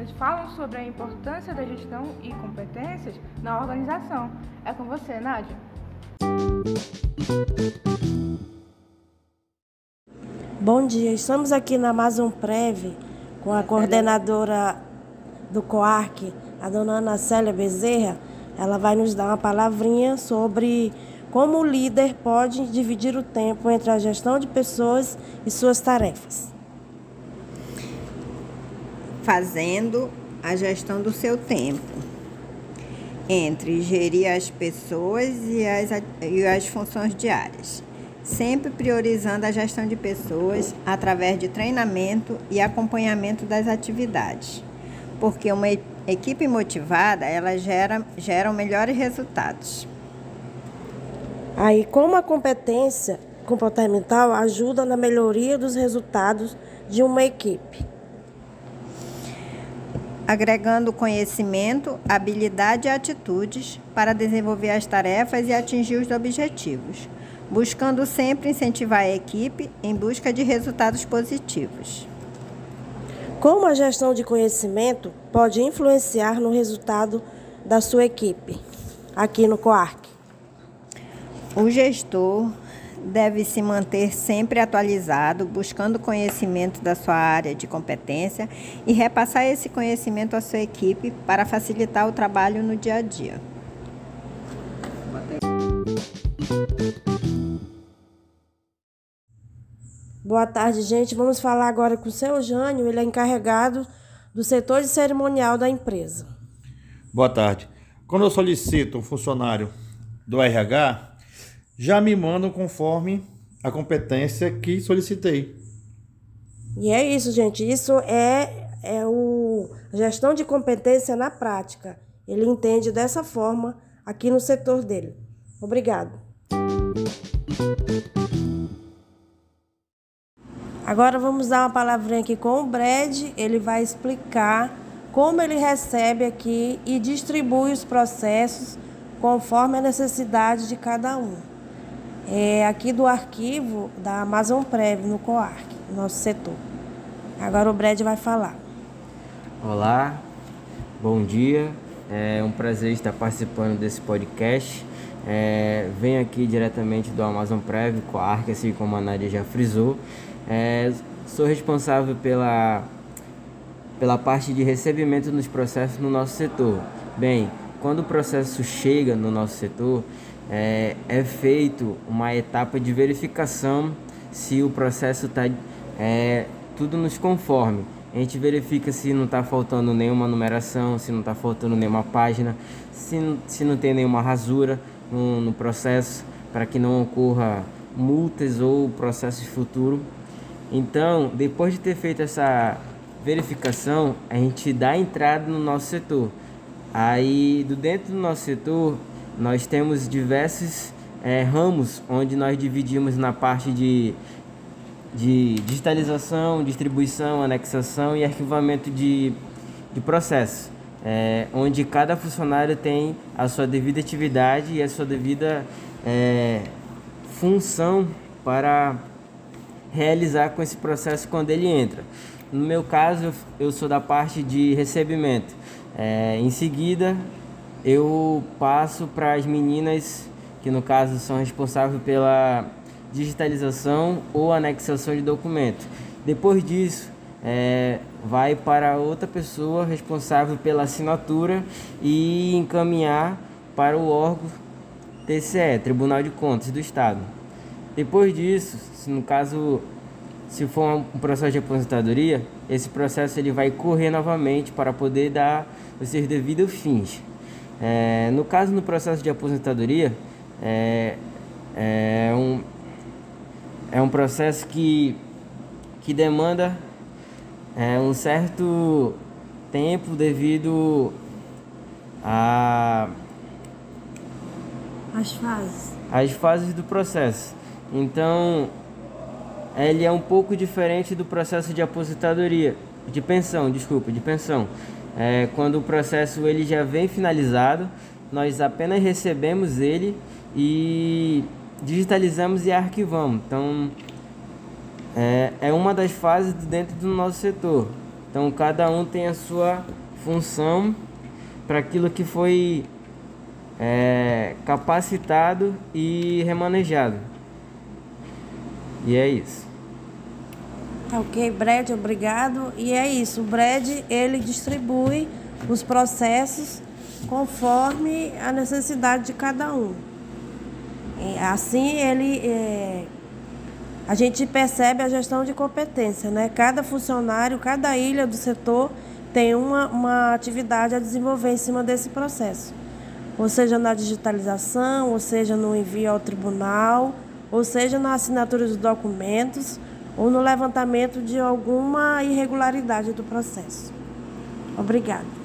nós teremos três gestores que nos falam sobre a importância da gestão e competências na organização. É com você, Nádia. Bom dia, estamos aqui na Amazon Prev com a coordenadora do COARC, a dona Ana Célia Bezerra. Ela vai nos dar uma palavrinha sobre como o líder pode dividir o tempo entre a gestão de pessoas e suas tarefas. Fazendo a gestão do seu tempo entre gerir as pessoas e as, e as funções diárias sempre priorizando a gestão de pessoas através de treinamento e acompanhamento das atividades. Porque uma equipe motivada, ela gera, gera melhores resultados. Aí, como a competência comportamental ajuda na melhoria dos resultados de uma equipe? Agregando conhecimento, habilidade e atitudes para desenvolver as tarefas e atingir os objetivos buscando sempre incentivar a equipe em busca de resultados positivos. Como a gestão de conhecimento pode influenciar no resultado da sua equipe aqui no COARC? O gestor deve se manter sempre atualizado, buscando conhecimento da sua área de competência e repassar esse conhecimento à sua equipe para facilitar o trabalho no dia a dia. Boa tarde, gente. Vamos falar agora com o seu Jânio, ele é encarregado do setor de cerimonial da empresa. Boa tarde. Quando eu solicito um funcionário do RH, já me mandam conforme a competência que solicitei. E é isso, gente. Isso é, é o gestão de competência na prática. Ele entende dessa forma aqui no setor dele. Obrigado. Agora vamos dar uma palavrinha aqui com o Brad. Ele vai explicar como ele recebe aqui e distribui os processos conforme a necessidade de cada um. É aqui do arquivo da Amazon Prev no COARC, nosso setor. Agora o Brad vai falar. Olá, bom dia. É um prazer estar participando desse podcast. É, venho aqui diretamente do Amazon Prev, COARC, assim como a Nádia já frisou. É, sou responsável pela, pela parte de recebimento dos processos no nosso setor. Bem, quando o processo chega no nosso setor, é, é feito uma etapa de verificação se o processo está é, tudo nos conforme. A gente verifica se não está faltando nenhuma numeração, se não está faltando nenhuma página, se, se não tem nenhuma rasura no, no processo, para que não ocorra multas ou processos futuros. Então, depois de ter feito essa verificação, a gente dá entrada no nosso setor. Aí, do dentro do nosso setor, nós temos diversos é, ramos onde nós dividimos na parte de, de digitalização, distribuição, anexação e arquivamento de, de processos. É, onde cada funcionário tem a sua devida atividade e a sua devida é, função para realizar com esse processo quando ele entra. No meu caso, eu sou da parte de recebimento. É, em seguida, eu passo para as meninas, que no caso são responsáveis pela digitalização ou anexação de documentos. Depois disso, é, vai para outra pessoa responsável pela assinatura e encaminhar para o órgão TCE, Tribunal de Contas do Estado. Depois disso, se no caso se for um processo de aposentadoria, esse processo ele vai correr novamente para poder dar os seus devidos fins. É, no caso no processo de aposentadoria, é, é, um, é um processo que, que demanda é, um certo tempo devido a as fases. As fases do processo. Então, ele é um pouco diferente do processo de aposentadoria, de pensão, desculpa, de pensão. É, quando o processo ele já vem finalizado, nós apenas recebemos ele e digitalizamos e arquivamos. Então, é, é uma das fases dentro do nosso setor. Então cada um tem a sua função para aquilo que foi é, capacitado e remanejado. E é isso. Ok, Brad, obrigado. E é isso, o Brad ele distribui os processos conforme a necessidade de cada um. Assim ele é, a gente percebe a gestão de competência, né? Cada funcionário, cada ilha do setor tem uma, uma atividade a desenvolver em cima desse processo. Ou seja, na digitalização, ou seja, no envio ao tribunal, ou seja, na assinatura dos documentos, ou no levantamento de alguma irregularidade do processo. Obrigada.